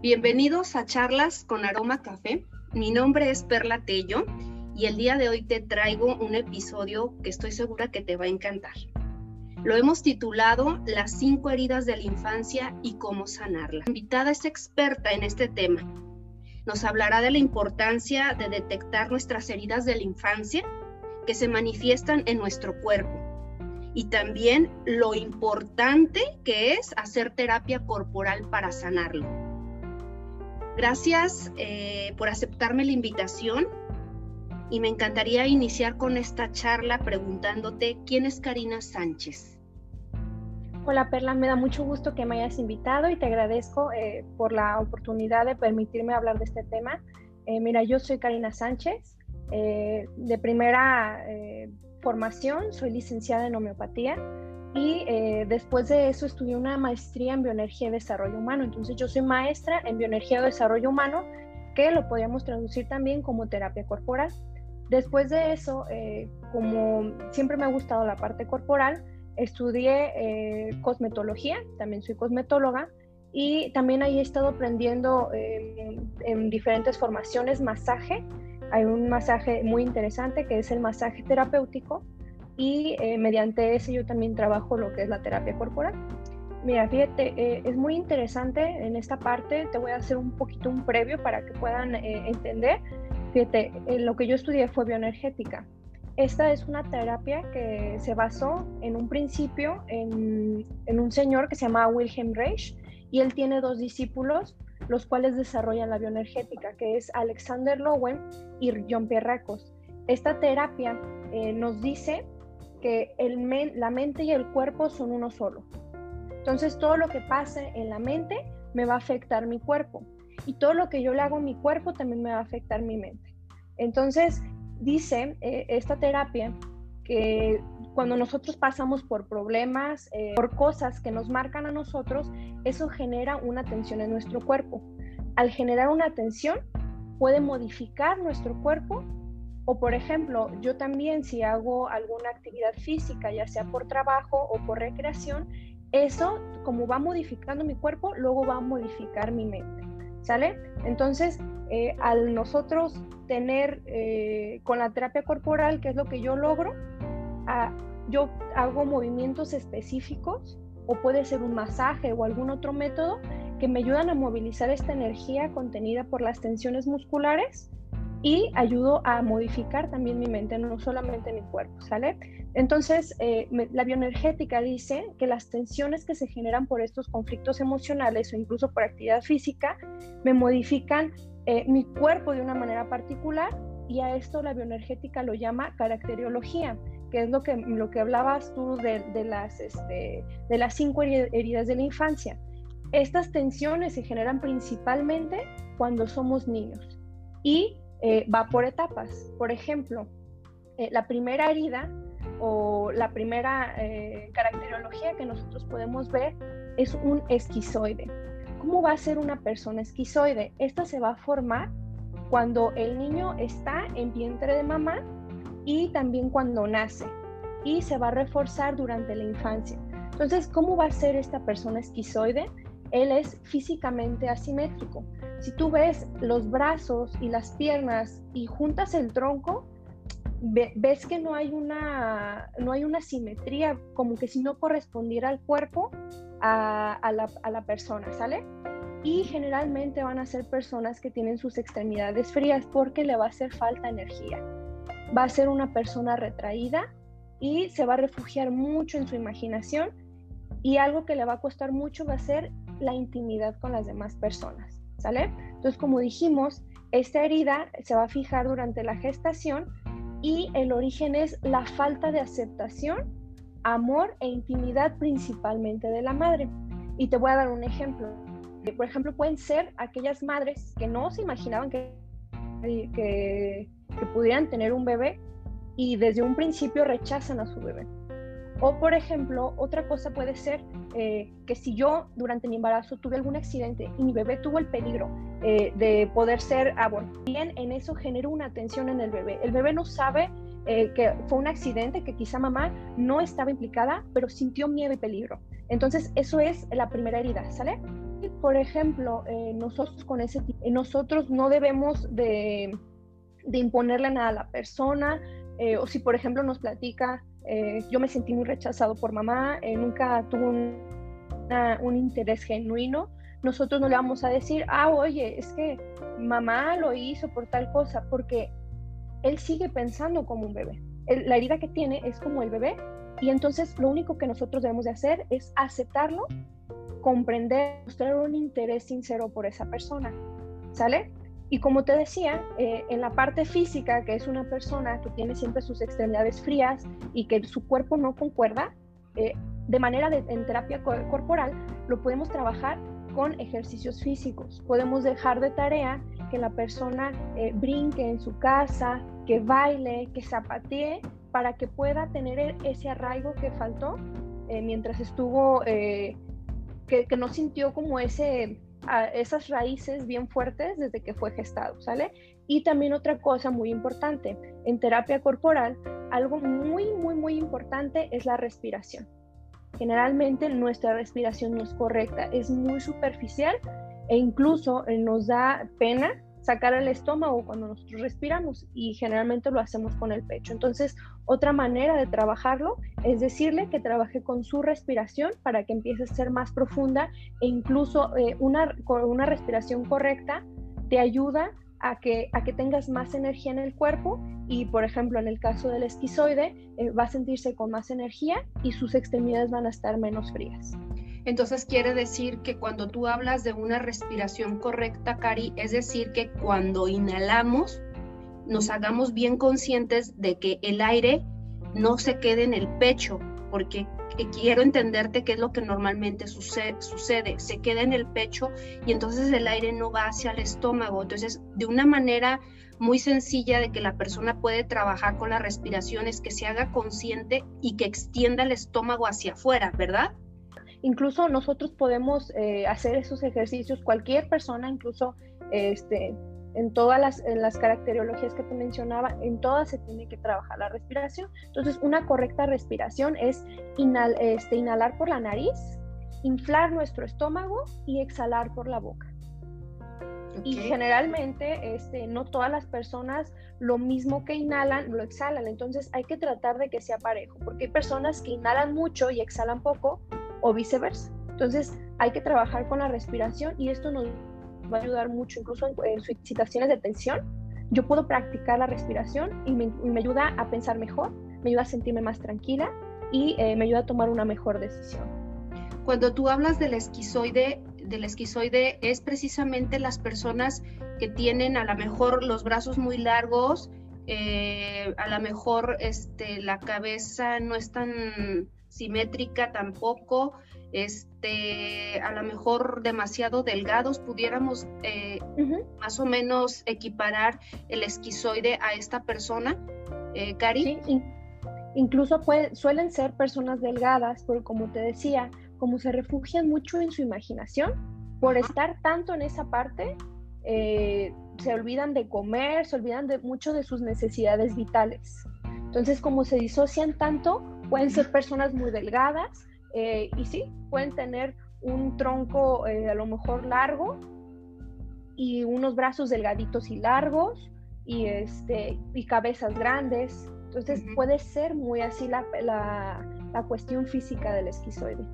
Bienvenidos a Charlas con Aroma Café. Mi nombre es Perla Tello y el día de hoy te traigo un episodio que estoy segura que te va a encantar. Lo hemos titulado Las cinco heridas de la infancia y cómo sanarla. La invitada es experta en este tema. Nos hablará de la importancia de detectar nuestras heridas de la infancia que se manifiestan en nuestro cuerpo y también lo importante que es hacer terapia corporal para sanarlo. Gracias eh, por aceptarme la invitación y me encantaría iniciar con esta charla preguntándote quién es Karina Sánchez. Hola Perla, me da mucho gusto que me hayas invitado y te agradezco eh, por la oportunidad de permitirme hablar de este tema. Eh, mira, yo soy Karina Sánchez, de primera formación soy licenciada en homeopatía y eh, después de eso estudié una maestría en bioenergía y desarrollo humano. Entonces yo soy maestra en bioenergía y desarrollo humano, que lo podríamos traducir también como terapia corporal. Después de eso, eh, como siempre me ha gustado la parte corporal, estudié eh, cosmetología, también soy cosmetóloga, y también ahí he estado aprendiendo en diferentes formaciones masaje. Hay un masaje muy interesante que es el masaje terapéutico, y eh, mediante ese yo también trabajo lo que es la terapia corporal. Mira, fíjate, eh, es muy interesante en esta parte, te voy a hacer un poquito un previo para que puedan eh, entender. Fíjate, lo que yo estudié fue bioenergética. Esta es una terapia que se basó en un principio en, en un señor que se llama Wilhelm Reich y él tiene dos discípulos los cuales desarrollan la bioenergética, que es Alexander Lowen y John Pierre Racos. Esta terapia nos dice que la mente y el cuerpo son uno solo. Entonces todo lo que pase en la mente me va a afectar mi cuerpo y todo lo que yo le hago a mi cuerpo también me va a afectar mi mente. Entonces dice eh, esta terapia que cuando nosotros pasamos por problemas, eh, por cosas que nos marcan a nosotros, eso genera una tensión en nuestro cuerpo. Al generar una tensión, puede modificar nuestro cuerpo o por ejemplo, yo también si hago alguna actividad física, ya sea por trabajo o por recreación, eso como va modificando mi cuerpo, luego va a modificar mi mente. ¿Sale? Entonces, eh, al nosotros tener eh, con la terapia corporal, que es lo que yo logro, yo hago movimientos específicos o puede ser un masaje o algún otro método que me ayudan a movilizar esta energía contenida por las tensiones musculares y ayudo a modificar también mi mente, no solamente mi cuerpo, ¿sale? Entonces, eh, la bioenergética dice que las tensiones que se generan por estos conflictos emocionales o incluso por actividad física me modifican eh, mi cuerpo de una manera particular y a esto la bioenergética lo llama caracteriología, que es lo que, lo que hablabas tú de, de las, este, de las cinco heridas de la infancia. Estas tensiones se generan principalmente cuando somos niños y eh, va por etapas. Por ejemplo, eh, la primera herida o la primera eh, caracterología que nosotros podemos ver es un esquizoide. ¿Cómo va a ser una persona esquizoide? Esta se va a formar cuando el niño está en vientre de mamá y también cuando nace y se va a reforzar durante la infancia. Entonces, ¿cómo va a ser esta persona esquizoide? Él es físicamente asimétrico. Si tú ves los brazos y las piernas y juntas el tronco, ves que no hay una no hay una simetría como que si no correspondiera al cuerpo a, la, a, la, persona sale y generalmente van a ser personas que tienen sus extremidades frías porque le va a hacer falta energía va a ser una persona retraída y se va a refugiar mucho en su imaginación y algo que le va a costar mucho va a ser la intimidad con las demás personas ¿sale? Entonces, como dijimos, esta herida se va a fijar durante la gestación y el origen es la falta de aceptación, amor e intimidad principalmente de la madre. Y te voy a dar un ejemplo. Por ejemplo, pueden ser aquellas madres que no se imaginaban que, que, que pudieran tener un bebé y desde un principio rechazan a su bebé. O, por ejemplo, otra cosa puede ser eh, que si yo durante mi embarazo tuve algún accidente y mi bebé tuvo el peligro eh, de poder ser abortado, bien en eso genera una tensión en el bebé. El bebé no sabe eh, que fue un accidente, que quizá mamá no estaba implicada, pero sintió miedo y peligro. Entonces, eso es la primera herida, ¿sale? por ejemplo, nosotros con ese nosotros no debemos de, imponerle nada a la persona, o si por ejemplo nos platica, yo me sentí muy rechazado por mamá, nunca tuvo un, interés genuino, nosotros no le vamos a decir, ah, oye, es que mamá lo hizo por tal cosa, porque él sigue pensando como un bebé. la herida que tiene es como el bebé y entonces lo único que nosotros debemos de hacer es aceptarlo comprender, mostrar un interés sincero por esa persona, ¿sale? Y como te decía, eh, en la parte física, que es una persona que tiene siempre sus extremidades frías y que su cuerpo no concuerda, eh, de manera de, en terapia corporal, lo podemos trabajar con ejercicios físicos. Podemos dejar de tarea que la persona eh, brinque en su casa, que baile, que zapatee, para que pueda tener e-, ese arraigo que faltó mientras estuvo que, no sintió como ese, esas raíces bien fuertes desde que fue gestado, ¿sale? Y también otra cosa muy importante, en terapia corporal, algo muy, muy, muy importante es la respiración. Generalmente nuestra respiración no es correcta, es muy superficial e incluso nos da pena sacar el estómago cuando nosotros respiramos y generalmente lo hacemos con el pecho. Entonces, otra manera de trabajarlo es decirle que trabaje con su respiración para que empiece a ser más profunda e incluso eh, una, una respiración correcta te ayuda a que, a que tengas más energía en el cuerpo y, por ejemplo, en el caso del esquizoide, eh, va a sentirse con más energía y sus extremidades van a estar menos frías. Entonces quiere decir que cuando tú hablas de una respiración correcta, Cari, es decir, que cuando inhalamos, nos hagamos bien conscientes de que el aire no se quede en el pecho, porque quiero entenderte qué es lo que normalmente sucede, sucede, se queda en el pecho y entonces el aire no va hacia el estómago. Entonces, de una manera muy sencilla de que la persona puede trabajar con la respiración es que se haga consciente y que extienda el estómago hacia afuera, ¿verdad? Incluso nosotros podemos eh, hacer esos ejercicios, cualquier persona, incluso este, en todas las, las caracterologías que te mencionaba, en todas se tiene que trabajar la respiración. Entonces, una correcta respiración es este, inhalar por la nariz, inflar nuestro estómago y exhalar por la boca. Y generalmente este, no todas las personas lo mismo que inhalan lo exhalan, entonces hay que tratar de que sea parejo, porque hay personas que inhalan mucho y exhalan poco, o viceversa. Entonces hay que trabajar con la respiración y esto nos va a ayudar mucho, incluso en, situaciones de tensión. Yo puedo practicar la respiración y me, ayuda a pensar mejor, me ayuda a sentirme más tranquila y eh, me ayuda a tomar una mejor decisión. Cuando tú hablas del esquizoide, del esquizoide es precisamente las personas que tienen a lo mejor los brazos muy largos, eh, a lo mejor este, la cabeza no es tan simétrica tampoco, este, a lo mejor demasiado delgados, pudiéramos eh, más o menos equiparar el esquizoide a esta persona, eh, Cari. incluso suelen ser personas delgadas, pero como te decía, como se refugian mucho en su imaginación, por estar tanto en esa parte, eh, se olvidan de comer, se olvidan de mucho de sus necesidades vitales. Entonces, como se disocian tanto, pueden ser personas muy delgadas eh, y sí, pueden tener un tronco eh, a lo mejor largo y unos brazos delgaditos y largos y, este, y cabezas grandes. Entonces puede ser muy así la, la, la cuestión física del esquizoide.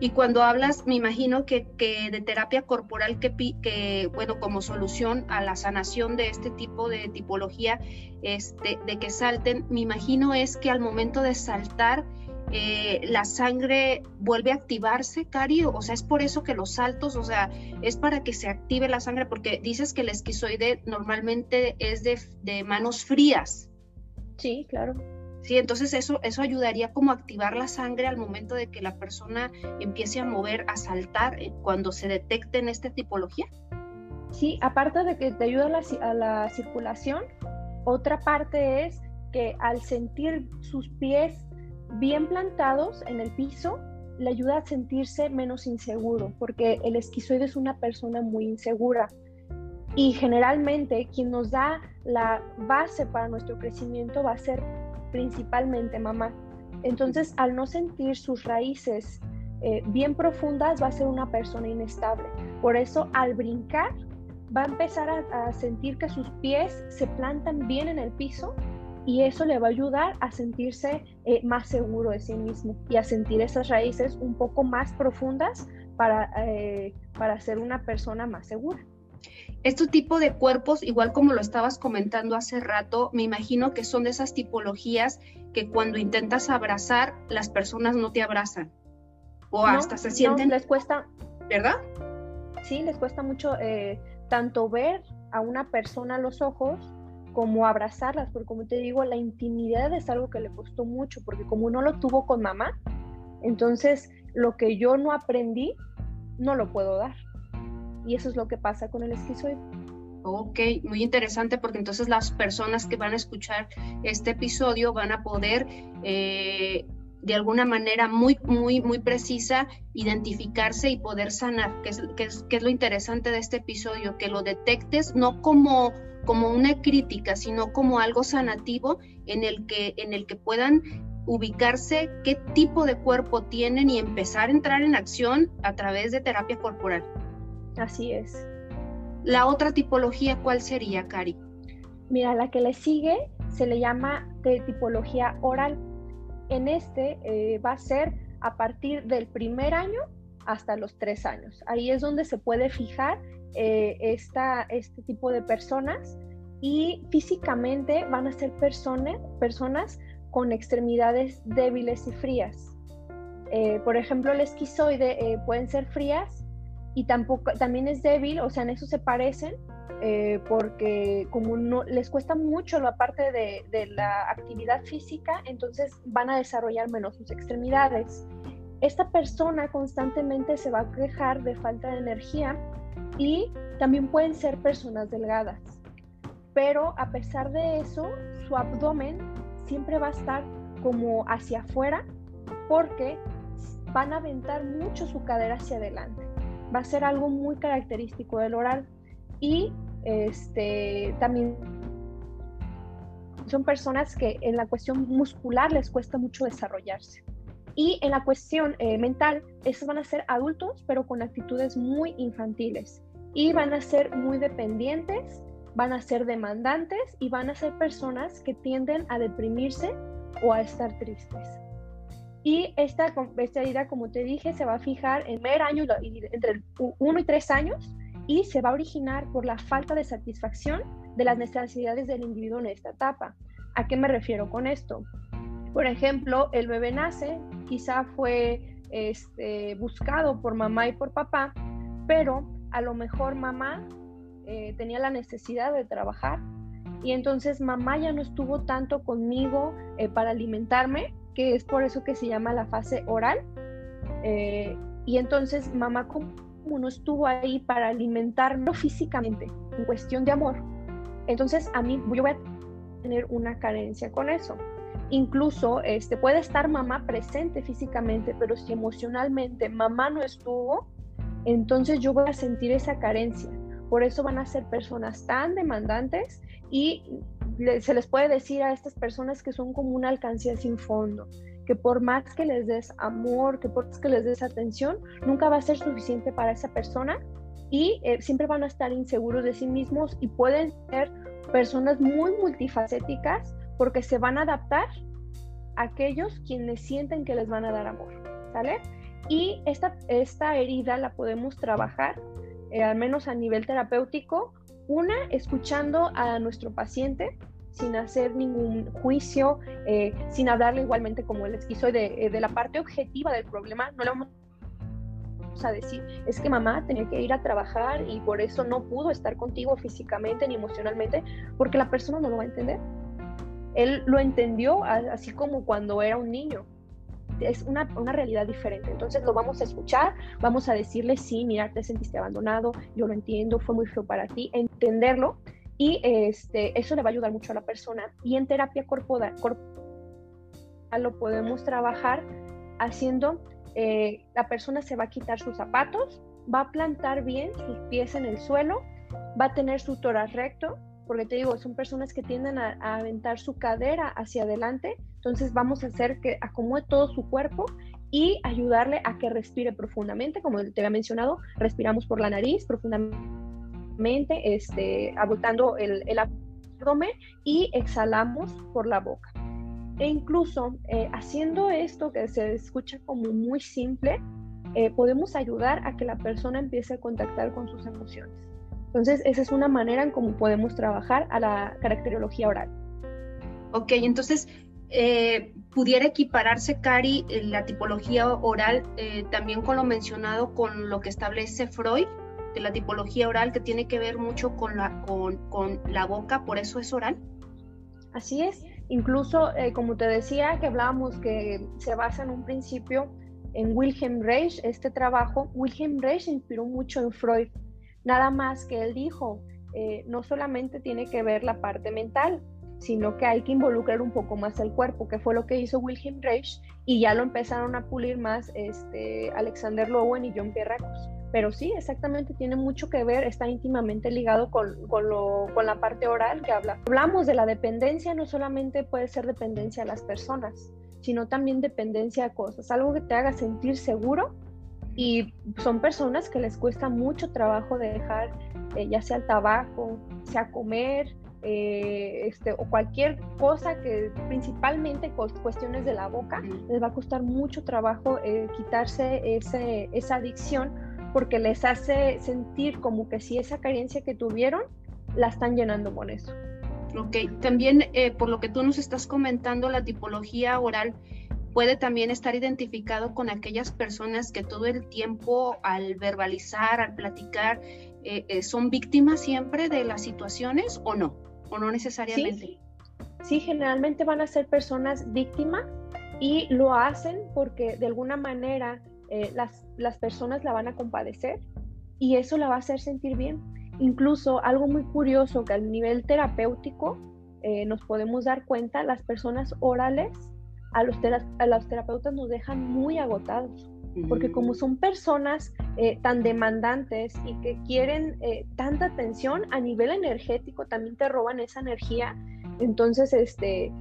Y cuando hablas, me imagino que, de terapia corporal, que, que, bueno, como solución a la sanación de este tipo de tipología, este, de que salten, me imagino es que al momento de saltar, eh, la sangre vuelve a activarse, Cari, o sea, es por eso que los saltos, o sea, es para que se active la sangre, porque dices que el esquizoide normalmente es de, de manos frías. Sí, claro. Sí, entonces eso, eso ayudaría como a activar la sangre al momento de que la persona empiece a mover, a saltar eh, cuando se detecte en esta tipología. Sí, aparte de que te ayuda a la, a la circulación, otra parte es que al sentir sus pies bien plantados en el piso, le ayuda a sentirse menos inseguro, porque el esquizoide es una persona muy insegura. Y generalmente quien nos da la base para nuestro crecimiento va a ser principalmente mamá. Entonces, al no sentir sus raíces eh, bien profundas, va a ser una persona inestable. Por eso al brincar va a empezar a, sentir que sus pies se plantan bien en el piso y eso le va a ayudar a sentirse eh, más seguro de sí mismo y a sentir esas raíces un poco más profundas para, eh, para ser una persona más segura. Este tipo de cuerpos, igual como lo estabas comentando hace rato, me imagino que son de esas tipologías que cuando intentas abrazar, las personas no te abrazan o hasta se sienten... les cuesta... ¿Verdad? Sí, les cuesta mucho eh, tanto ver a una persona a los ojos como abrazarlas, porque como te digo, la intimidad es algo que le costó mucho, porque como no lo tuvo con mamá, entonces lo que yo no aprendí, no lo puedo dar. Y eso es lo que pasa con el esquizoide. Ok, muy interesante porque entonces las personas que van a escuchar este episodio van a poder eh, de alguna manera muy, muy, muy precisa identificarse y poder sanar, que es, que es, que es lo interesante de este episodio, que lo detectes no como, como una crítica, sino como algo sanativo en el que, en el que puedan ubicarse qué tipo de cuerpo tienen y empezar a entrar en acción a través de terapia corporal. Así es. La otra tipología, ¿cuál sería, Cari? Mira, la que le sigue se le llama de tipología oral. En este eh, va a ser a partir del primer año hasta los tres años. Ahí es donde se puede fijar eh, esta, este tipo de personas y físicamente van a ser personas, personas con extremidades débiles y frías. Eh, por ejemplo, el esquizoide pueden ser frías y tampoco, también es débil, o sea, en eso se parecen, eh, porque como no les cuesta mucho la parte de, de, la actividad física, entonces van a desarrollar menos sus extremidades. Esta persona constantemente se va a quejar de falta de energía y también pueden ser personas delgadas, pero a pesar de eso, su abdomen siempre va a estar como hacia afuera porque van a aventar mucho su cadera hacia adelante va a ser algo muy característico del oral y este, también son personas que en la cuestión muscular les cuesta mucho desarrollarse. Y en la cuestión eh, mental, estos van a ser adultos, pero con actitudes muy infantiles. Y van a ser muy dependientes, van a ser demandantes y van a ser personas que tienden a deprimirse o a estar tristes. Y esta, esta herida, como te dije, se va a fijar en el primer año, entre 1 y 3 años, y se va a originar por la falta de satisfacción de las necesidades del individuo en esta etapa. ¿A qué me refiero con esto? Por ejemplo, el bebé nace, quizá fue este, buscado por mamá y por papá, pero a lo mejor mamá eh, tenía la necesidad de trabajar y entonces mamá ya no estuvo tanto conmigo eh, para alimentarme que es por eso que se llama la fase oral. Eh, y entonces mamá como no estuvo ahí para alimentarlo físicamente, en cuestión de amor, entonces a mí yo voy a tener una carencia con eso. Incluso este, puede estar mamá presente físicamente, pero si emocionalmente mamá no estuvo, entonces yo voy a sentir esa carencia. Por eso van a ser personas tan demandantes y se les puede decir a estas personas que son como una alcancía sin fondo, que por más que les des amor, que por más que les des atención, nunca va a ser suficiente para esa persona y eh, siempre van a estar inseguros de sí mismos y pueden ser personas muy multifacéticas porque se van a adaptar a aquellos quienes sienten que les van a dar amor, ¿sale? Y esta, esta herida la podemos trabajar, eh, al menos a nivel terapéutico, una, escuchando a nuestro paciente sin hacer ningún juicio, eh, sin hablarle igualmente como el esquizoide eh, de la parte objetiva del problema, no le vamos a decir, es que mamá tenía que ir a trabajar y por eso no pudo estar contigo físicamente ni emocionalmente, porque la persona no lo va a entender. Él lo entendió así como cuando era un niño, es una, una, realidad diferente. Entonces lo vamos a escuchar, vamos a decirle, sí, mira, te sentiste abandonado, yo lo entiendo, fue muy feo para ti, entenderlo y este, eso le va a ayudar mucho a la persona. Y en terapia corporal, lo podemos trabajar haciendo, eh, la persona se va a quitar sus zapatos, va a plantar bien sus pies en el suelo, va a tener su tórax recto, porque te digo, son personas que tienden a, aventar su cadera hacia adelante, entonces vamos a hacer que acomode todo su cuerpo y ayudarle a que respire profundamente, como te había mencionado, respiramos por la nariz profundamente, este, abultando el, abdomen y exhalamos por la boca. E incluso eh, haciendo esto que se escucha como muy simple, eh, podemos ayudar a que la persona empiece a contactar con sus emociones. Entonces, esa es una manera en cómo podemos trabajar a la caracterología oral. Ok, entonces, eh, pudiera equipararse, Cari, la tipología oral también con lo mencionado con lo que establece Freud de la tipología oral, que tiene que ver mucho con la, con, con la boca, por eso es oral. Así es. Incluso, eh, como te decía, que hablábamos que se basa en un principio en Wilhelm Reich, este trabajo, Wilhelm Reich inspiró mucho en Freud, nada más que él dijo, eh, no solamente tiene que ver la parte mental, sino que hay que involucrar un poco más el cuerpo, que fue lo que hizo Wilhelm Reich, y ya lo empezaron a pulir más este, Alexander Lowen y John Pierracos. Pero sí, exactamente, tiene mucho que ver, está íntimamente ligado con, con, la parte oral que habla. Hablamos de la dependencia, no solamente puede ser dependencia a las personas, sino también dependencia a cosas, algo que te haga sentir seguro y son personas que les cuesta mucho trabajo dejar, eh, ya sea el tabaco, sea comer, eh, este, o cualquier cosa que principalmente cuestiones de la boca, les va a costar mucho trabajo eh, quitarse ese, esa adicción porque les hace sentir como que si esa carencia que tuvieron la están llenando con eso. Ok, también eh, por lo que tú nos estás comentando, la tipología oral puede también estar identificado con aquellas personas que todo el tiempo al verbalizar, al platicar, eh, eh, son víctimas siempre de las situaciones o no, o no necesariamente. Sí, generalmente van a ser personas víctimas y lo hacen porque de alguna manera eh, las, las personas la van a compadecer y eso la va a hacer sentir bien. Incluso algo muy curioso que al nivel terapéutico nos podemos dar cuenta, las personas orales a los, a los terapeutas nos dejan muy agotados, porque como son personas eh, tan demandantes y que quieren tanta atención a nivel energético, también te roban esa energía. Entonces, este,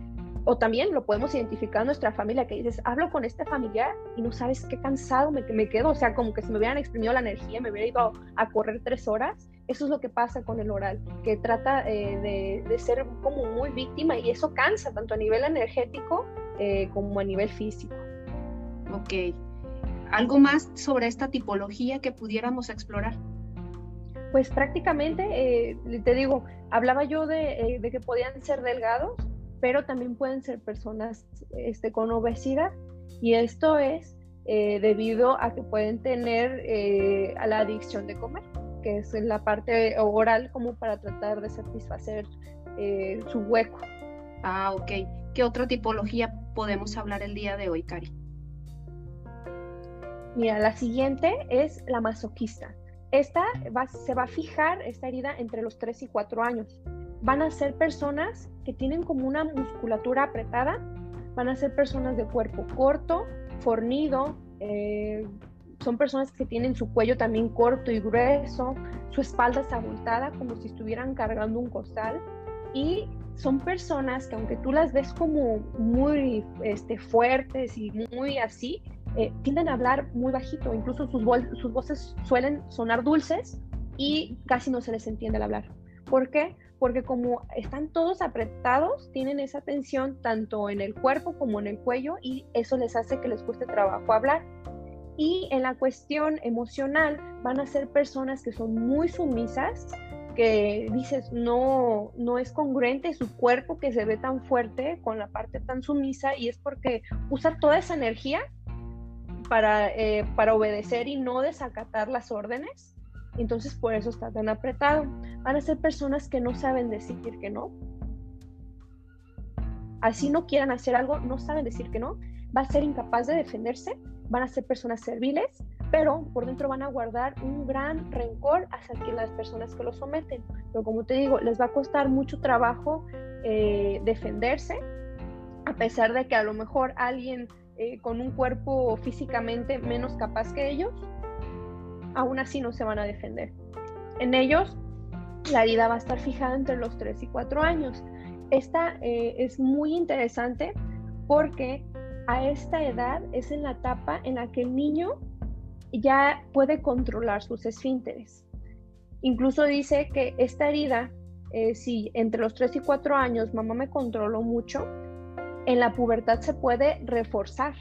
o también lo podemos identificar en nuestra familia, que dices, hablo con este familiar y no sabes qué cansado me, me quedo, o sea, como que si me hubieran exprimido la energía, me hubiera ido a, correr tres horas. Eso es lo que pasa con el oral, que trata eh, de, ser como muy víctima y eso cansa tanto a nivel energético eh, como a nivel físico. Ok. ¿Algo más sobre esta tipología que pudiéramos explorar? Pues prácticamente, eh, te digo, hablaba yo de, de que podían ser delgados, pero también pueden ser personas este, con obesidad y esto es eh, debido a que pueden tener eh, a la adicción de comer, que es la parte oral como para tratar de satisfacer eh, su hueco. Ah, ok. ¿Qué otra tipología podemos hablar el día de hoy, Cari? Mira, la siguiente es la masoquista. Esta se va a fijar, esta herida, entre los 3 y 4 años van a ser personas que tienen como una musculatura apretada, van a ser personas de cuerpo corto, fornido, eh, son personas que tienen su cuello también corto y grueso, su espalda es abultada como si estuvieran cargando un costal y son personas que aunque tú las ves como muy este, fuertes y muy así, eh, tienden a hablar muy bajito, incluso sus, sus voces suelen sonar dulces y casi no se les entiende al hablar. ¿Por qué? porque como están todos apretados, tienen esa tensión tanto en el cuerpo como en el cuello y eso les hace que les cueste trabajo hablar. Y en la cuestión emocional van a ser personas que son muy sumisas, que dices no, no es congruente su cuerpo que se ve tan fuerte con la parte tan sumisa y es porque usa toda esa energía para, eh, para obedecer y no desacatar las órdenes entonces por eso está tan apretado. Van a ser personas que no saben decir que no. Así no quieran hacer algo, no saben decir que no. Va a ser incapaz de defenderse. Van a ser personas serviles, pero por dentro van a guardar un gran rencor hacia las personas que lo someten. Pero como te digo, les va a costar mucho trabajo eh, defenderse, a pesar de que a lo mejor alguien eh, con un cuerpo físicamente menos capaz que ellos aún así no se van a defender. En ellos, la herida va a estar fijada entre los 3 y 4 años. Esta eh, es muy interesante porque a esta edad es en la etapa en la que el niño ya puede controlar sus esfínteres. Incluso dice que esta herida, eh, si entre los 3 y 4 años mamá me controló mucho, en la pubertad se puede reforzar.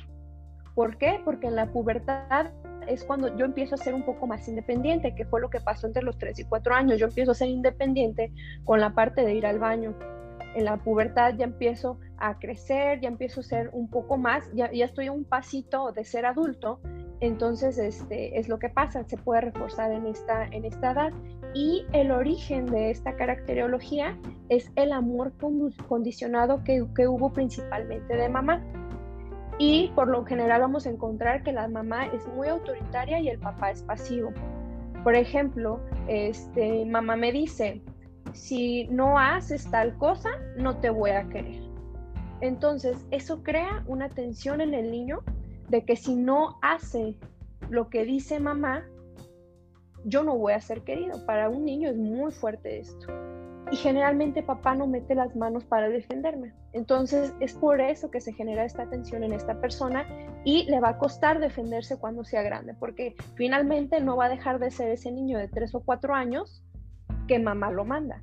¿Por qué? Porque en la pubertad es cuando yo empiezo a ser un poco más independiente, que fue lo que pasó entre los 3 y 4 años. Yo empiezo a ser independiente con la parte de ir al baño. En la pubertad ya empiezo a crecer, ya empiezo a ser un poco más, ya, ya estoy a un pasito de ser adulto entonces, este, es lo que pasa, se puede reforzar en esta, en esta edad. Y el origen de esta caracterología es el amor condicionado que, que hubo principalmente de mamá. Y por lo general vamos a encontrar que la mamá es muy autoritaria y el papá es pasivo. Por ejemplo, este, mamá me dice, si no haces tal cosa, no te voy a querer. Entonces, eso crea una tensión en el niño de que si no hace lo que dice mamá, yo no voy a ser querido. Para un niño es muy fuerte esto. Y generalmente papá no mete las manos para defenderme. Entonces es por eso que se genera esta tensión en esta persona y le va a costar defenderse cuando sea grande, porque finalmente no va a dejar de ser ese niño de tres o cuatro años que mamá lo manda.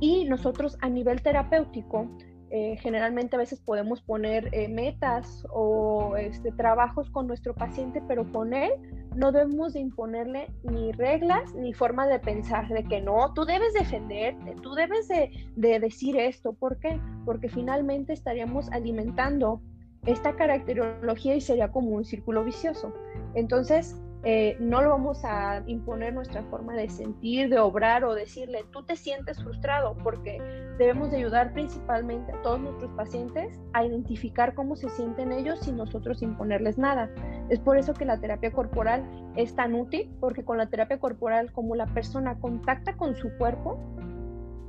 Y nosotros a nivel terapéutico eh, generalmente a veces podemos poner eh, metas o este, trabajos con nuestro paciente, pero con él no debemos de imponerle ni reglas ni forma de pensar de que no, tú debes defenderte, tú debes de, de decir esto. ¿Por qué? Porque finalmente estaríamos alimentando esta caracterología y sería como un círculo vicioso. Entonces, eh, no lo vamos a imponer nuestra forma de sentir, de obrar o decirle, tú te sientes frustrado, porque debemos de ayudar principalmente a todos nuestros pacientes a identificar cómo se sienten ellos sin nosotros imponerles nada. Es por eso que la terapia corporal es tan útil, porque con la terapia corporal, como la persona contacta con su cuerpo,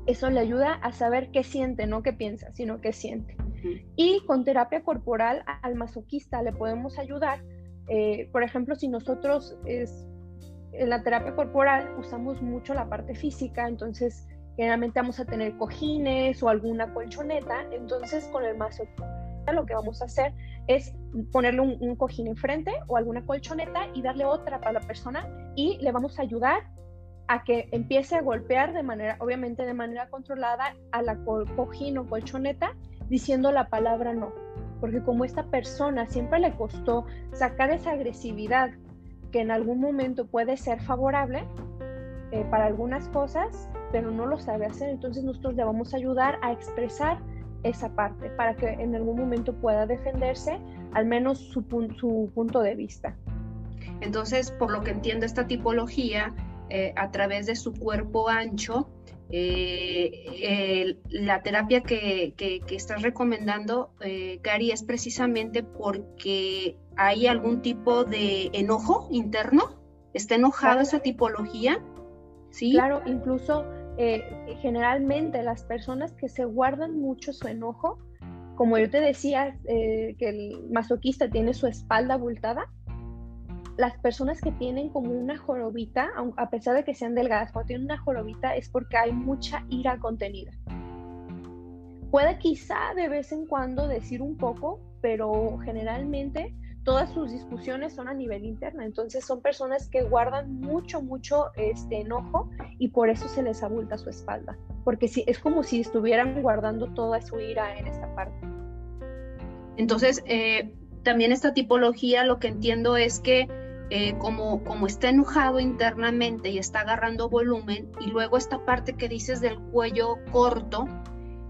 eso le ayuda a saber qué siente, no qué piensa, sino qué siente. Y con terapia corporal al masoquista le podemos ayudar eh, por ejemplo, si nosotros es, en la terapia corporal usamos mucho la parte física, entonces generalmente vamos a tener cojines o alguna colchoneta, entonces con el masoquista lo que vamos a hacer es ponerle un, un, cojín enfrente o alguna colchoneta y darle otra para la persona y le vamos a ayudar a que empiece a golpear de manera, obviamente de manera controlada a la cojín o colchoneta diciendo la palabra no porque como esta persona siempre le costó sacar esa agresividad que en algún momento puede ser favorable eh, para algunas cosas, pero no lo sabe hacer, entonces nosotros le vamos a ayudar a expresar esa parte para que en algún momento pueda defenderse, al menos su, punto de vista. Entonces, por lo que entiendo, esta tipología, eh, a través de su cuerpo ancho, eh, la terapia que, estás recomendando, eh, Cari, es precisamente porque hay algún tipo de enojo interno. ¿Está enojada esa tipología? Sí. Claro, incluso eh, generalmente las personas que se guardan mucho su enojo, como yo te decía, que el masoquista tiene su espalda abultada, las personas que tienen como una jorobita, a pesar de que sean delgadas, cuando tienen una jorobita es porque hay mucha ira contenida. Puede quizá de vez en cuando decir un poco, pero generalmente todas sus discusiones son a nivel interno. Entonces son personas que guardan mucho, mucho este enojo y por eso se les abulta su espalda. Porque si, es como si estuvieran guardando toda su ira en esta parte. Entonces, eh, también esta tipología lo que entiendo es que eh, como, como está enojado internamente y está agarrando volumen, y luego esta parte que dices del cuello corto,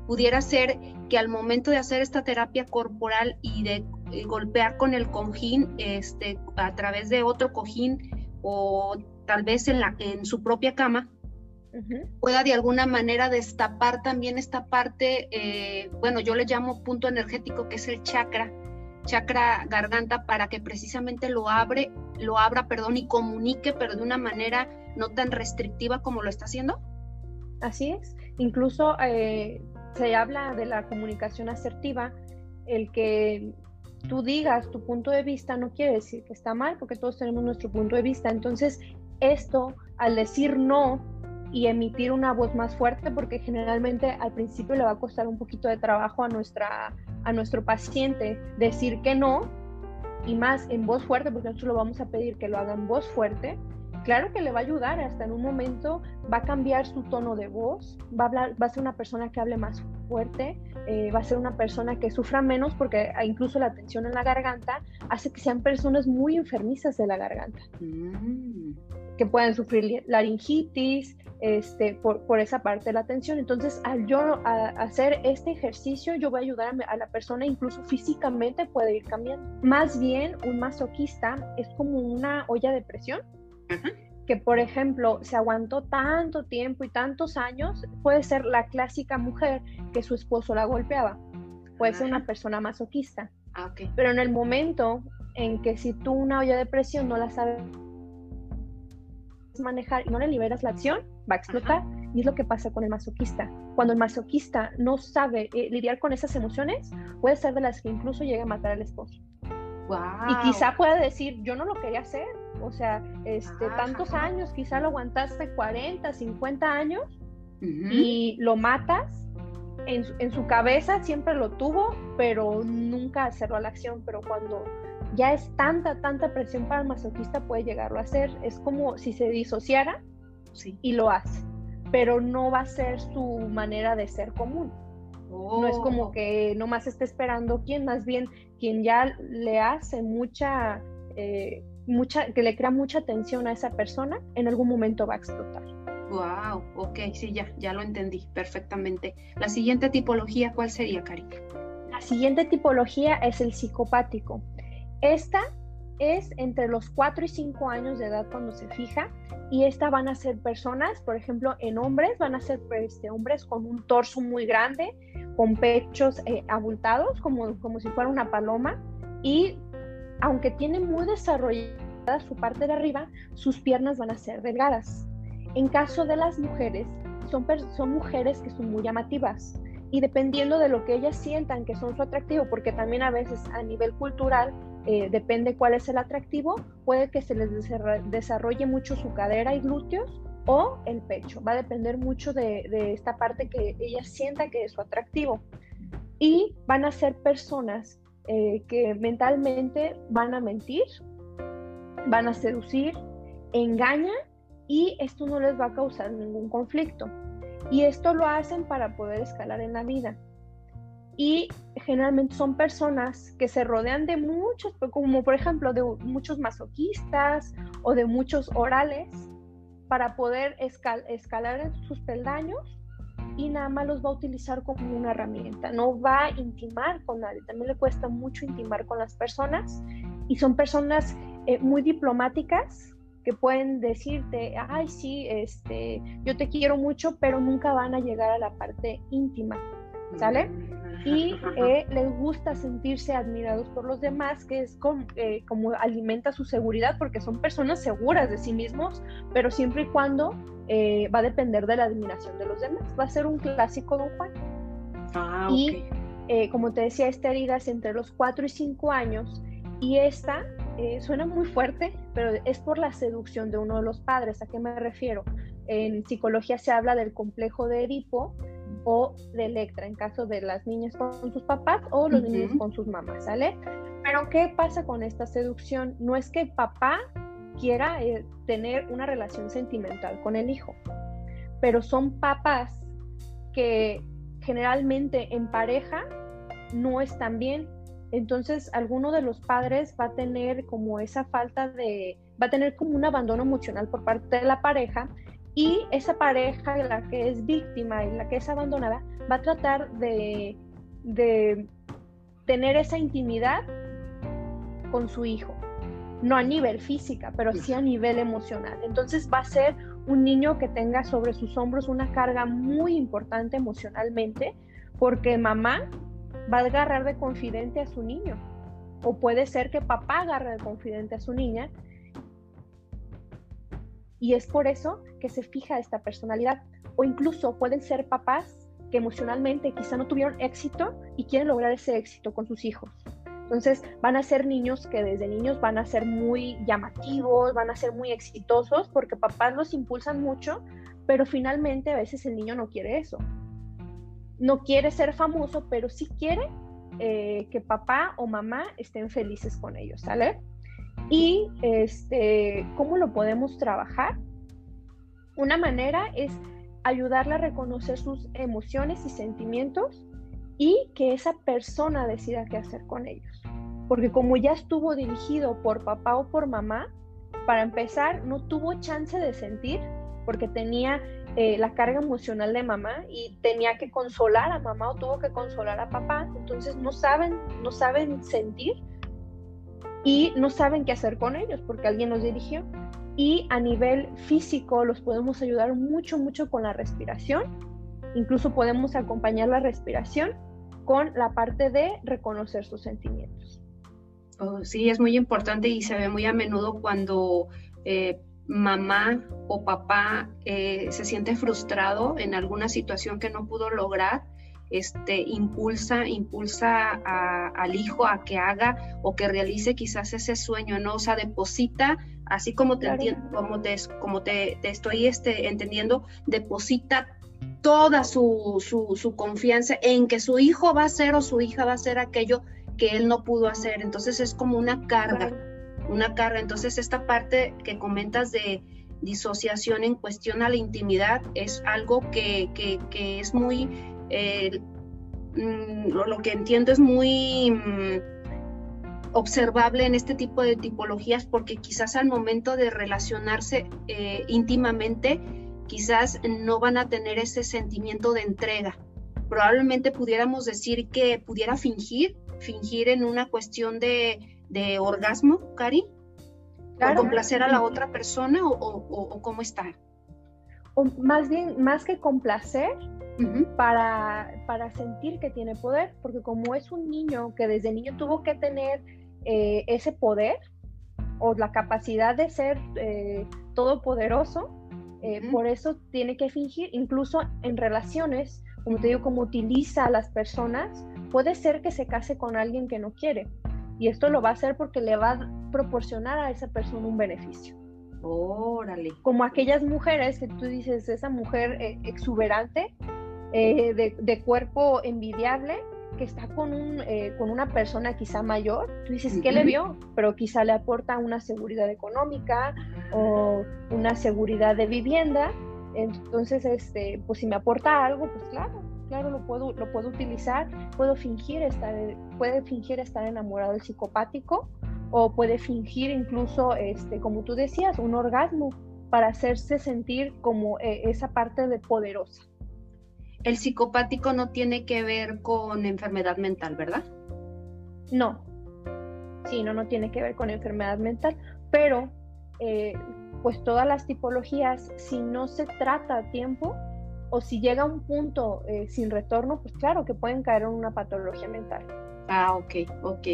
pudiera ser que al momento de hacer esta terapia corporal y de eh, golpear con el cojín este, a través de otro cojín o tal vez en, la, en su propia cama, pueda de alguna manera destapar también esta parte, eh, bueno, yo le llamo punto energético, que es el chakra, chakra garganta para que precisamente lo abre, lo abra, perdón, y comunique, pero de una manera no tan restrictiva como lo está haciendo? Así es. Incluso eh, se habla de la comunicación asertiva, el que tú digas tu punto de vista no quiere decir que está mal, porque todos tenemos nuestro punto de vista. Entonces, esto, al decir no, y emitir una voz más fuerte porque generalmente al principio le va a costar un poquito de trabajo a, nuestra, a nuestro paciente decir que no y más en voz fuerte porque nosotros lo vamos a pedir que lo haga en voz fuerte. Claro que le va a ayudar, hasta en un momento va a cambiar su tono de voz, va a, hablar, va a ser una persona que hable más fuerte, eh, va a ser una persona que sufra menos porque incluso la tensión en la garganta hace que sean personas muy enfermizas de la garganta. Mm. Que pueden sufrir laringitis, este, por, por, esa parte de la atención. Entonces, al yo hacer este ejercicio, yo voy a ayudar a, la persona, incluso físicamente puede ir cambiando. Más bien, un masoquista es como una olla de presión. que por ejemplo se aguantó tanto tiempo y tantos años, puede ser la clásica mujer que su esposo la golpeaba, puede ser una persona masoquista. Ah, Pero en el momento en que si tú una olla de presión no la sabes manejar y no le liberas la acción, va a explotar. Y es lo que pasa con el masoquista. Cuando el masoquista no sabe eh, lidiar con esas emociones, puede ser de las que incluso llega a matar al esposo. Y quizá pueda decir, yo no lo quería hacer. O sea, este, tantos años, quizá lo aguantaste 40, 50 años y lo matas. En, en, su cabeza siempre lo tuvo, pero nunca a la acción. Pero cuando ya es tanta, tanta presión para el masoquista, puede llegarlo a hacer. Es como si se disociara y lo hace, pero no va a ser su manera de ser común. No es como oh. que nomás esté esperando quien, más bien quien ya le hace mucha, eh, mucha, que le crea mucha atención a esa persona, en algún momento va a explotar. Wow, ok, sí, ya, ya lo entendí perfectamente. La siguiente tipología, ¿cuál sería, Cari? La siguiente tipología es el psicopático. Esta es entre los 4 y 5 años de edad cuando se fija y esta van a ser personas, por ejemplo, en hombres, van a ser este, hombres con un torso muy grande, con pechos eh, abultados, como, como si fuera una paloma, y aunque tiene muy desarrollada su parte de arriba, sus piernas van a ser delgadas. En caso de las mujeres, son, son mujeres que son muy llamativas y dependiendo de lo que ellas sientan que son su atractivo, porque también a veces a nivel cultural eh, depende cuál es el atractivo, puede que se les desarrolle mucho su cadera y glúteos o el pecho. Va a depender mucho de, esta parte que ella sienta que es su atractivo. Y van a ser personas eh, que mentalmente van a mentir, van a seducir, engañan y esto no les va a causar ningún conflicto. Y esto lo hacen para poder escalar en la vida y generalmente son personas que se rodean de muchos, como por ejemplo de muchos masoquistas o de muchos orales para poder escalar en sus peldaños y nada más los va a utilizar como una herramienta, no va a intimar con nadie, también le cuesta mucho intimar con las personas y son personas eh, muy diplomáticas que pueden decirte, ay sí, este, yo te quiero mucho, pero nunca van a llegar a la parte íntima, ¿sale? Y eh, les gusta sentirse admirados por los demás, que es eh, como alimenta su seguridad, porque son personas seguras de sí mismos, pero siempre y cuando eh, va a depender de la admiración de los demás. Va a ser un clásico Don Juan. Ah, y como te decía, esta herida es entre los 4 y 5 años y esta suena muy fuerte, pero es por la seducción de uno de los padres. ¿A qué me refiero? En psicología se habla del complejo de Edipo, o de Electra en caso de las niñas con sus papás o los niños con sus mamás, ¿sale? Pero ¿qué pasa con esta seducción? No es que el papá quiera eh, tener una relación sentimental con el hijo, pero son papás que generalmente en pareja no están bien. Entonces, alguno de los padres va a tener como esa falta de, va a tener como un abandono emocional por parte de la pareja y esa pareja, la que es víctima y la que es abandonada, va a tratar de, tener esa intimidad con su hijo. No a nivel física, pero sí a nivel emocional. Entonces va a ser un niño que tenga sobre sus hombros una carga muy importante emocionalmente, porque mamá va a agarrar de confidente a su niño. O puede ser que papá agarre de confidente a su niña y es por eso que se fija esta personalidad. O incluso pueden ser papás que emocionalmente quizá no tuvieron éxito y quieren lograr ese éxito con sus hijos. Entonces van a ser niños que desde niños van a ser muy llamativos, van a ser muy exitosos porque papás los impulsan mucho, pero finalmente a veces el niño no quiere eso. No quiere ser famoso, pero sí quiere eh, que papá o mamá estén felices con ellos, ¿sale? Y este, ¿cómo lo podemos trabajar? Una manera es ayudarle a reconocer sus emociones y sentimientos y que esa persona decida qué hacer con ellos. Porque como ya estuvo dirigido por papá o por mamá, para empezar, no tuvo chance de sentir porque tenía eh, la carga emocional de mamá y tenía que consolar a mamá o tuvo que consolar a papá. Entonces no saben, no saben sentir y no saben qué hacer con ellos porque alguien los dirigió. Y a nivel físico los podemos ayudar mucho, mucho con la respiración. Incluso podemos acompañar la respiración con la parte de reconocer sus sentimientos. Oh, sí, es muy importante y se ve muy a menudo cuando eh, mamá o papá eh, se siente frustrado en alguna situación que no pudo lograr este, impulsa, impulsa al hijo a que haga o que realice quizás ese sueño, ¿no? O sea, deposita, así como te entiendo, como te, como te, estoy este, entendiendo, deposita toda su, su, confianza en que su hijo va a ser o su hija va a hacer aquello que él no pudo hacer. Entonces es como una carga, una carga. Entonces esta parte que comentas de disociación en cuestión a la intimidad es algo que, que es muy Mm, lo, que entiendo es muy mm, observable en este tipo de tipologías porque quizás al momento de relacionarse eh, íntimamente, quizás no van a tener ese sentimiento de entrega. Probablemente pudiéramos decir que pudiera fingir, fingir en una cuestión de, orgasmo, Cari, o complacer a la otra persona o, o cómo está. O más bien, más que complacer, para, para, sentir que tiene poder, porque como es un niño que desde niño tuvo que tener eh, ese poder o la capacidad de ser eh, todopoderoso, eh, por eso tiene que fingir, incluso en relaciones, como te digo, como utiliza a las personas, puede ser que se case con alguien que no quiere. Y esto lo va a hacer porque le va a proporcionar a esa persona un beneficio. Órale. Como aquellas mujeres que tú dices, esa mujer exuberante, eh, de, cuerpo envidiable que está con, un, eh, con una persona quizá mayor, tú dices, ¿qué le vio? Pero quizá le aporta una seguridad económica o una seguridad de vivienda. Entonces, este, pues si me aporta algo, pues claro, claro, lo puedo, lo puedo utilizar, puedo fingir estar, puede fingir estar enamorado del psicopático o puede fingir incluso, este, como tú decías, un orgasmo para hacerse sentir como eh, esa parte de poderosa el psicopático no tiene que ver con enfermedad mental, ¿verdad? No. Sí, no, no tiene que ver con enfermedad mental, pero eh, pues todas las tipologías, si no se trata a tiempo o si llega a un punto eh, sin retorno, pues claro que pueden caer en una patología mental. Ah, ok, ok.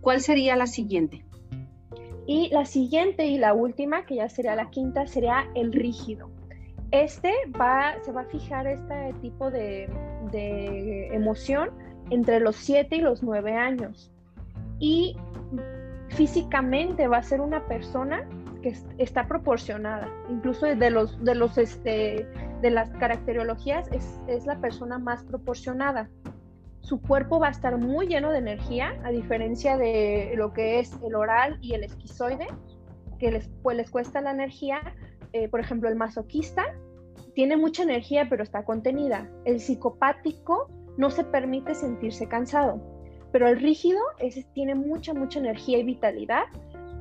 ¿Cuál sería la siguiente? Y la siguiente y la última, que ya sería la quinta, sería el rígido. Este va, se va a fijar este tipo de, emoción entre los 7 y los 9 años. Y físicamente va a ser una persona que está proporcionada. Incluso de los de los este, de las caracterologías es, es, la persona más proporcionada. Su cuerpo va a estar muy lleno de energía, a diferencia de lo que es el oral y el esquizoide, que les, pues, les cuesta la energía, eh, por ejemplo, el masoquista tiene mucha energía pero está contenida. El psicopático no se permite sentirse cansado, pero el rígido tiene mucha, mucha energía y vitalidad,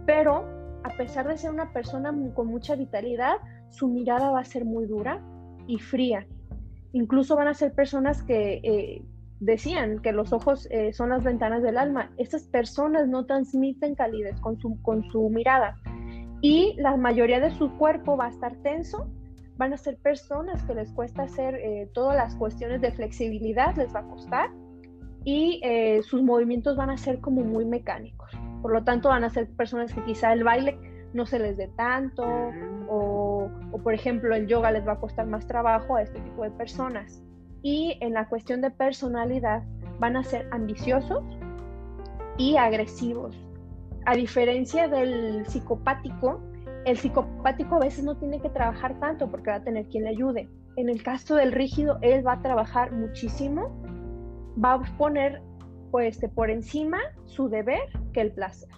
pero a pesar de ser una persona con mucha vitalidad, su mirada va a ser muy dura y fría. Incluso van a ser personas que eh, decían que los ojos eh, son las ventanas del alma. Estas personas no transmiten calidez con su, con su mirada y la mayoría de su cuerpo va a estar tenso, van a ser personas que les cuesta hacer eh, todas las cuestiones de flexibilidad, les va a costar y eh, sus movimientos van a ser como muy mecánicos. Por lo tanto, van a ser personas que quizá el baile no se les dé tanto o, o, por ejemplo el yoga les va a costar más trabajo a este tipo de personas. Y en la cuestión de personalidad van a ser ambiciosos y agresivos. A diferencia del psicopático, El psicopático a veces no tiene que trabajar tanto porque va a tener quien le ayude. En el caso del rígido, él va a trabajar muchísimo, va a poner pues por encima su deber que el placer.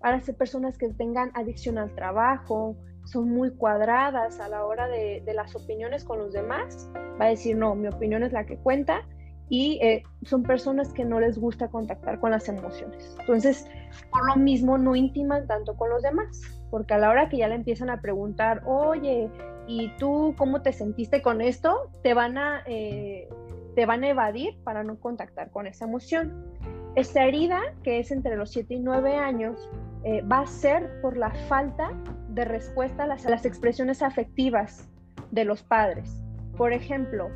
Para ser personas que tengan adicción al trabajo, son muy cuadradas a la hora de, las opiniones con los demás, va a decir, no, mi opinión es la que cuenta y eh, son personas que no les gusta contactar con las emociones. Entonces, por lo mismo, no intiman tanto con los demás, porque a la hora que ya le empiezan a preguntar, oye, ¿y tú cómo te sentiste con esto? Te van a, eh, te van a evadir para no contactar con esa emoción. Esta herida, que es entre los 7 y 9 años, eh, va a ser por la falta de respuesta a las, a las expresiones afectivas de los padres. Por ejemplo,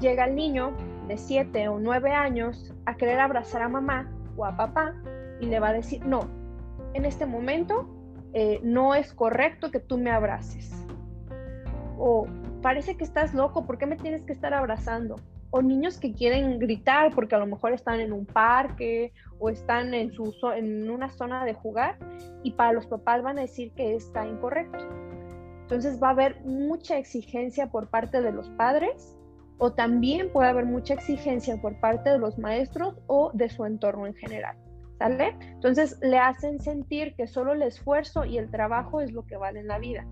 llega el niño de 7 o 9 años a querer abrazar a mamá o a papá y le va a decir, no, en este momento eh, no es correcto que tú me abraces. O parece que estás loco, ¿por qué me tienes que estar abrazando? O niños que quieren gritar porque a lo mejor están en un parque o están en, su, en una zona de jugar y para los papás van a decir que está incorrecto. Entonces va a haber mucha exigencia por parte de los padres o también puede haber mucha exigencia por parte de los maestros o de su entorno en general. ¿Sale? Entonces le hacen sentir que solo el esfuerzo y el trabajo es lo que vale en la vida.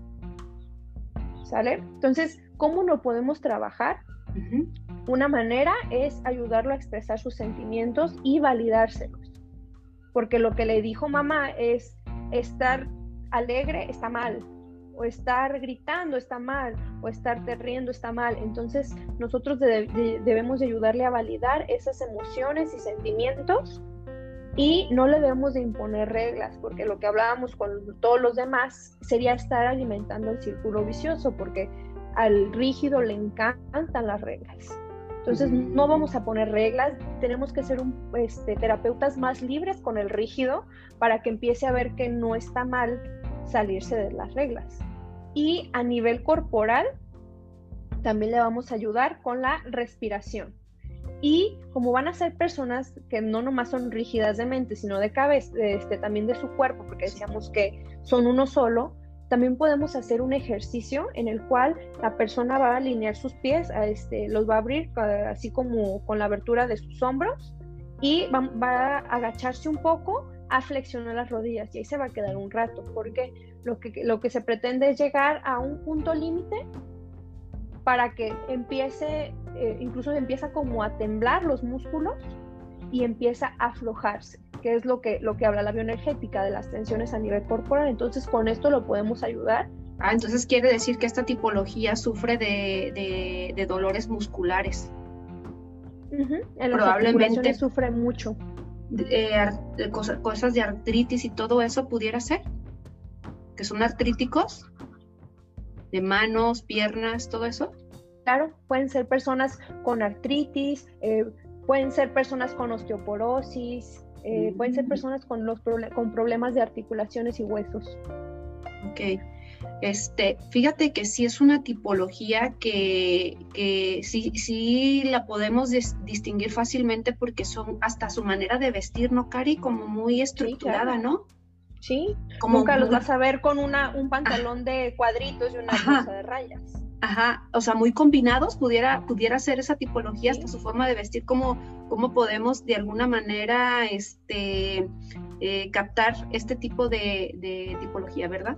¿Sale? Entonces, ¿cómo no podemos trabajar? Una manera es ayudarlo a expresar sus sentimientos y validárselos. Porque lo que le dijo mamá es estar alegre está mal, o estar gritando está mal, o estarte riendo está mal. Entonces nosotros debemos de ayudarle a validar esas emociones y sentimientos y no le debemos de imponer reglas, porque lo que hablábamos con todos los demás sería estar alimentando el círculo vicioso, porque al rígido le encantan las reglas. Entonces no vamos a poner reglas, tenemos que ser un, este, terapeutas más libres con el rígido para que empiece a ver que no está mal salirse de las reglas. Y a nivel corporal, también le vamos a ayudar con la respiración. Y como van a ser personas que no nomás son rígidas de mente, sino de cabeza, este, también de su cuerpo, porque decíamos que son uno solo, también podemos hacer un ejercicio en el cual la persona va a alinear sus pies, a este, los va a abrir así como con la abertura de sus hombros y va, va a agacharse un poco a flexionar las rodillas y ahí se va a quedar un rato, porque lo que, lo que se pretende es llegar a un punto límite para que empiece, eh, incluso empieza como a temblar los músculos y empieza a aflojarse, que es lo que, lo que habla la bioenergética de las tensiones a nivel corporal. Entonces con esto lo podemos ayudar. Ah, entonces quiere decir que esta tipología sufre de, de, dolores musculares. Probablemente sufre mucho. Eh, cosas, de artritis y todo eso pudiera ser, que son artríticos, de manos, piernas, todo eso. Claro, pueden ser personas con artritis, eh, pueden ser personas con osteoporosis, eh, pueden ser mm. personas con, los con problemas de articulaciones y huesos. Ok. Este, fíjate que sí es una tipología que, sí, sí la podemos distinguir fácilmente porque son hasta su manera de vestir, ¿no, Cari? Como muy estructurada, ¿no? Sí, como nunca los vas a ver con una, un pantalón de cuadritos y una blusa de rayas. Ajá, o sea, muy combinados, pudiera, pudiera ser esa tipología, hasta su forma de vestir, como, como podemos de alguna manera este, eh, captar este tipo de, de tipología, ¿verdad?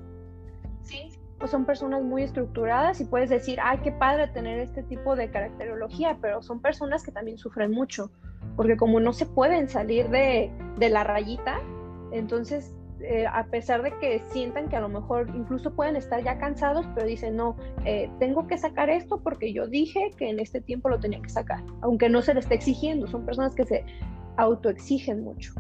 Sí, pues son personas muy estructuradas y puedes decir, ay, qué padre tener este tipo de caracterología, pero son personas que también sufren mucho, porque como no se pueden salir de, la rayita, entonces eh, a pesar de que sientan que a lo mejor incluso pueden estar ya cansados, pero dicen, no, eh, tengo que sacar esto porque yo dije que en este tiempo lo tenía que sacar, aunque no se le esté exigiendo, son personas que se autoexigen mucho.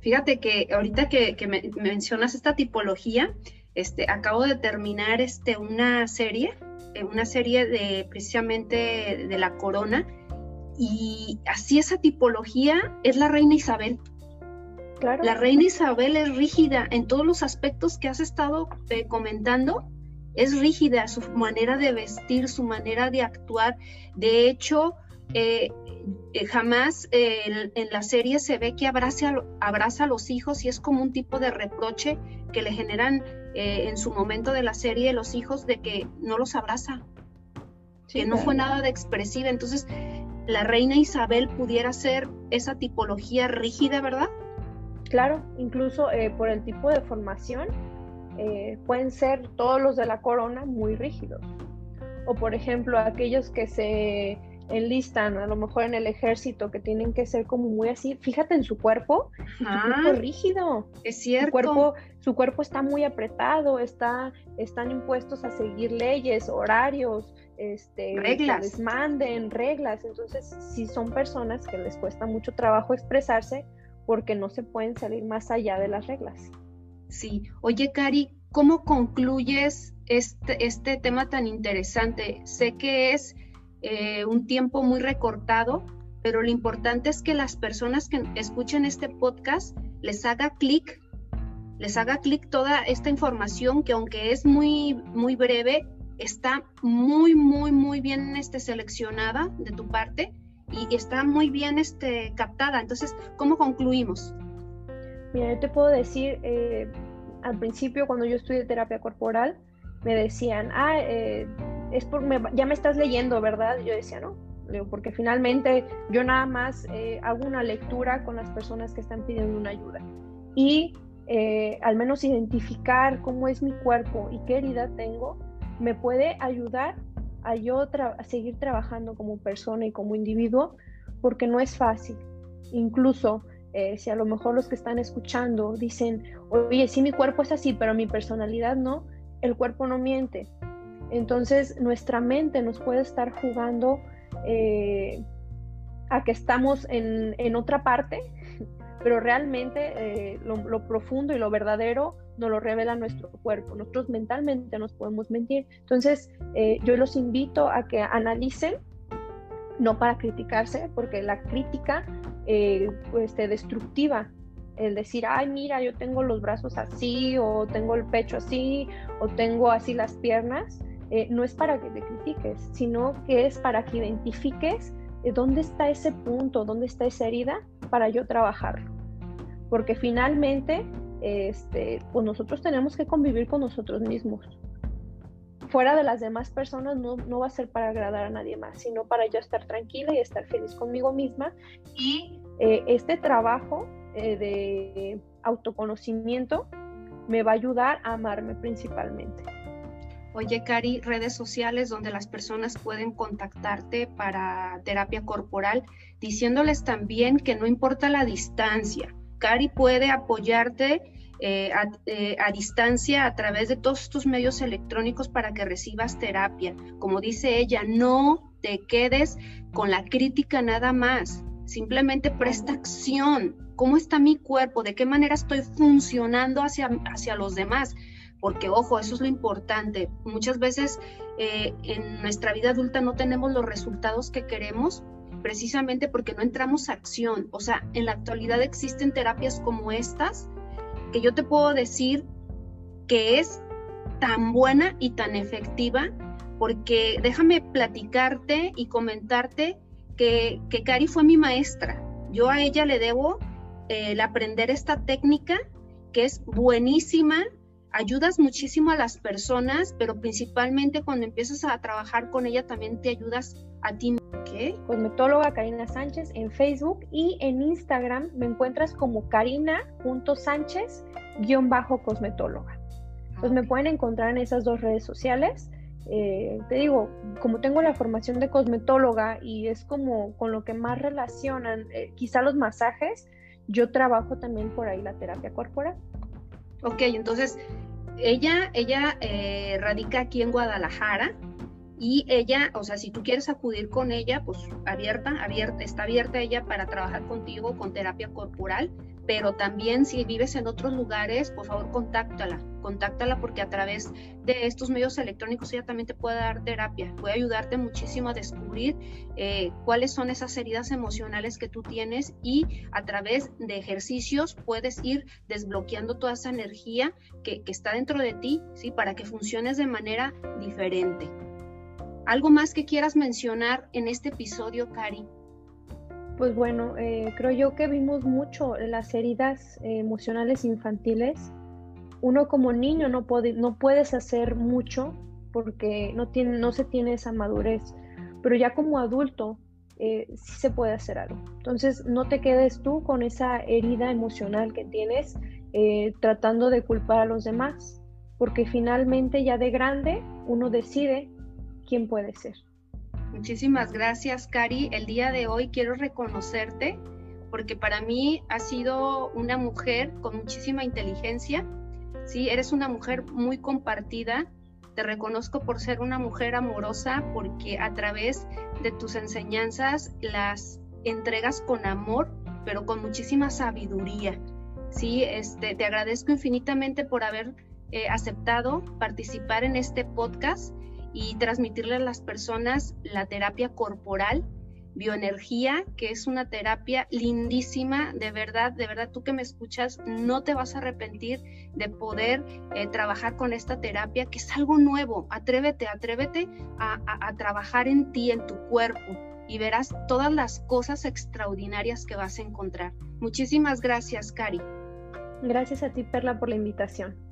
Fíjate que ahorita que, que mencionas esta tipología, este, acabo de terminar este, una serie, eh, una serie de precisamente de la corona, y así esa tipología es la reina Isabel. Claro. La reina Isabel es rígida en todos los aspectos que has estado eh, comentando. Es rígida su manera de vestir, su manera de actuar. De hecho, eh, eh, jamás en, la serie se ve que abraza, abraza a los hijos y es como un tipo de reproche que le generan en su momento de la serie los hijos de que no los abraza, que no fue nada de expresiva. Entonces, la reina Isabel pudiera ser esa tipología rígida, ¿verdad? Claro, incluso por el tipo de formación, pueden ser todos los de la corona muy rígidos o por ejemplo aquellos que se enlistan a lo mejor en el ejército que tienen que ser como muy así, fíjate en su cuerpo, su cuerpo rígido. Es cierto. Su cuerpo, su cuerpo está muy apretado, está, están impuestos a seguir leyes, horarios, este, reglas. que les manden reglas. Entonces, si son personas que les cuesta mucho trabajo expresarse porque no se pueden salir más allá de las reglas. Sí. Oye, Cari, ¿cómo concluyes este, este tema tan interesante. Sé que es eh, un tiempo muy recortado, pero lo importante es que las personas que escuchen este podcast les haga clic, les haga clic toda esta información que aunque es muy, muy breve, está muy, muy, muy bien este, seleccionada de tu parte y está muy bien este, captada. Entonces, ¿cómo concluimos? Mira, yo te puedo decir, eh, al principio cuando yo estudié terapia corporal, me decían, ah, eh, es por, ya me estás leyendo, ¿verdad? yo decía, no, porque finalmente yo nada más eh, hago una lectura con las personas que están pidiendo una ayuda. Y eh, al menos identificar cómo es mi cuerpo y qué herida tengo, me puede ayudar a yo a seguir trabajando como persona y como individuo, porque no es fácil. Incluso si a lo mejor los que están escuchando dicen, oye, sí, mi cuerpo es así, pero mi personalidad no, el cuerpo no miente. Entonces nuestra mente nos puede estar jugando eh, a que estamos en, otra parte, pero realmente eh, lo, profundo y lo verdadero nos lo revela nuestro cuerpo. Nosotros mentalmente nos podemos mentir. Entonces eh, yo los invito a que analicen, no para criticarse, porque la crítica pues, destructiva el decir, ay, mira, yo tengo los brazos así, o tengo el pecho así, o tengo así las piernas, eh, no es para que te critiques, sino que es para que identifiques eh, dónde está ese punto, dónde está esa herida para yo trabajarlo. Porque finalmente, este, pues nosotros tenemos que convivir con nosotros mismos. Fuera de las demás personas no, va a ser para agradar a nadie más, sino para yo estar tranquila y estar feliz conmigo misma. Y eh, este trabajo de autoconocimiento me va a ayudar a amarme principalmente. Oye, Cari, redes sociales donde las personas pueden contactarte para terapia corporal, diciéndoles también que no importa la distancia, Cari puede apoyarte eh, eh, a, distancia a través de todos estos medios electrónicos para que recibas terapia. Como dice ella, no te quedes con la crítica nada más, simplemente presta acción, cómo está mi cuerpo, de qué manera estoy funcionando hacia, hacia los demás. Porque, ojo, eso es lo importante. Muchas veces eh, en nuestra vida adulta no tenemos los resultados que queremos precisamente porque no entramos a acción. O sea, en la actualidad existen terapias como estas que yo te puedo decir que es tan buena y tan efectiva porque déjame platicarte y comentarte que, que Cari fue mi maestra. Yo a ella le debo el aprender esta técnica que es buenísima, ayudas muchísimo a las personas, pero principalmente cuando empiezas a trabajar con ella también te ayudas a ti. ¿Qué? Cosmetóloga Karina Sánchez en Facebook y en Instagram me encuentras como karina.sánchez-cosmetóloga. Entonces me pueden encontrar en esas dos redes sociales. Eh, te digo, como tengo la formación de cosmetóloga y es como con lo que más relacionan, eh, quizá los masajes, yo trabajo también por ahí la terapia corporal. Ok, entonces ella, ella eh, radica aquí en Guadalajara y ella, o sea, si tú quieres acudir con ella, pues abierta, abierta, está abierta ella para trabajar contigo con terapia corporal pero también si vives en otros lugares, por favor, contáctala, contáctala porque a través de estos medios electrónicos ella también te puede dar terapia, puede ayudarte muchísimo a descubrir eh, cuáles son esas heridas emocionales que tú tienes y a través de ejercicios puedes ir desbloqueando toda esa energía que, está dentro de ti, ¿sí? Para que funciones de manera diferente. ¿Algo más que quieras mencionar en este episodio, Cari? Pues bueno, eh, creo yo que vimos mucho las heridas emocionales infantiles. Uno como niño no, puede, no puedes hacer mucho porque no, tiene, no se tiene esa madurez, pero ya como adulto eh, sí se puede hacer algo. Entonces, no te quedes tú con esa herida emocional que tienes eh, tratando de culpar a los demás, porque finalmente ya de grande uno decide quién puede ser. Muchísimas gracias, Cari. El día de hoy quiero reconocerte porque para mí has sido una mujer con muchísima inteligencia. Sí, eres una mujer muy compartida, te reconozco por ser una mujer amorosa porque a través de tus enseñanzas las entregas con amor, pero con muchísima sabiduría. Sí, este, te agradezco infinitamente por haber eh, aceptado participar en este podcast y transmitirle a las personas la terapia corporal bioenergía, que es una terapia lindísima, de verdad, de verdad, tú que me escuchas, no te vas a arrepentir de poder eh, trabajar con esta terapia, que es algo nuevo. Atrévete, atrévete a, a trabajar en ti, en tu cuerpo, y verás todas las cosas extraordinarias que vas a encontrar. Muchísimas gracias, Cari. Gracias a ti, Perla, por la invitación.